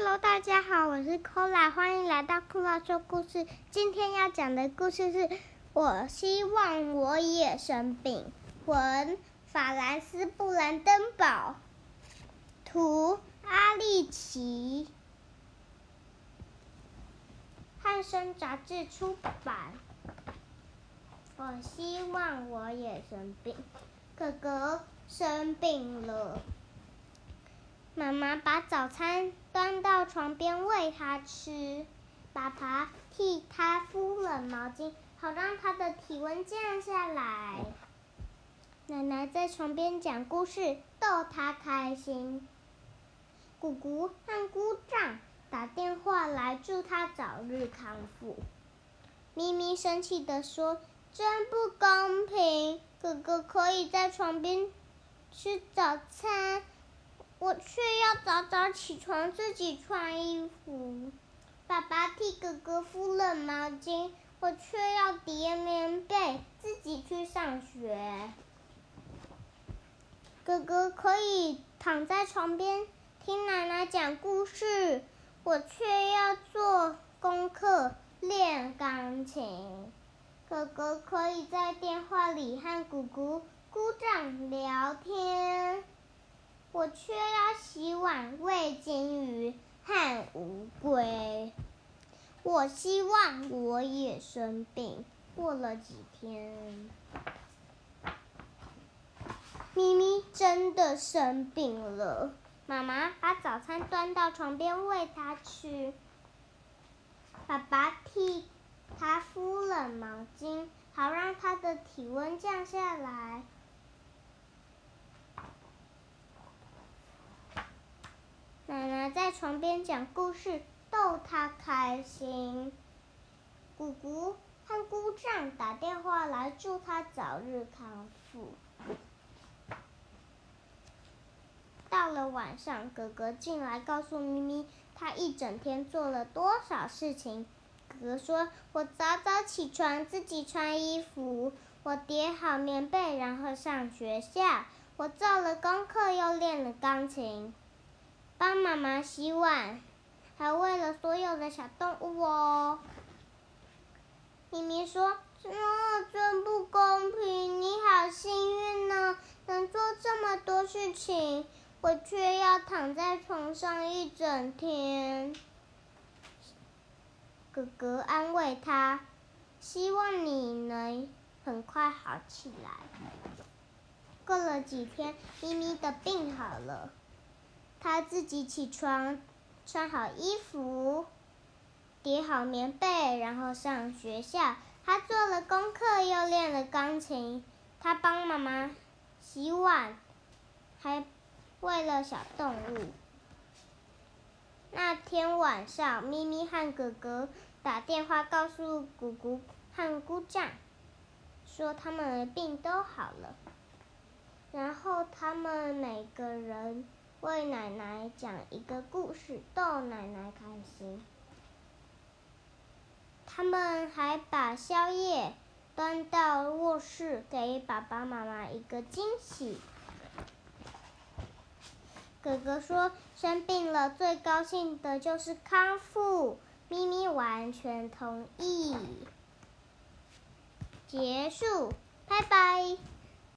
Hello，大家好，我是 Kola，欢迎来到 Kola 说故事。今天要讲的故事是《我希望我也生病》。文：法兰斯·布兰登堡，图：阿利奇，汉生杂志出版。我希望我也生病，哥哥生病了。妈妈把早餐端到床边喂他吃，爸爸替他敷了毛巾，好让他的体温降下来。奶奶在床边讲故事，逗他开心。姑姑和姑丈打电话来祝他早日康复。咪咪生气地说：“真不公平，哥哥可以在床边吃早餐。”我却要早早起床，自己穿衣服。爸爸替哥哥敷了毛巾，我却要叠棉被，自己去上学。哥哥可以躺在床边听奶奶讲故事，我却要做功课练钢琴。哥哥可以在电话里和姑姑、姑丈聊天。我却要洗碗、喂金鱼和乌龟。我希望我也生病。过了几天，咪咪真的生病了。妈妈把早餐端到床边喂它吃。爸爸替它敷了毛巾，好让它的体温降下来。奶奶在床边讲故事，逗他开心。姑姑和姑丈打电话来祝他早日康复。到了晚上，哥哥进来告诉咪咪，他一整天做了多少事情。哥哥说：“我早早起床，自己穿衣服；我叠好棉被，然后上学校；我做了功课，又练了钢琴。”帮妈妈洗碗，还喂了所有的小动物哦。咪咪说：“这真不公平！你好幸运呢，能做这么多事情，我却要躺在床上一整天。”哥哥安慰他：“希望你能很快好起来。”过了几天，咪咪的病好了。他自己起床，穿好衣服，叠好棉被，然后上学校。他做了功课，又练了钢琴。他帮妈妈洗碗，还喂了小动物。那天晚上，咪咪和哥哥打电话告诉姑姑和姑丈，说他们的病都好了。然后他们每个人。为奶奶讲一个故事，逗奶奶开心。他们还把宵夜端到卧室，给爸爸妈妈一个惊喜。哥哥说：“生病了，最高兴的就是康复。”咪咪完全同意。结束，拜拜。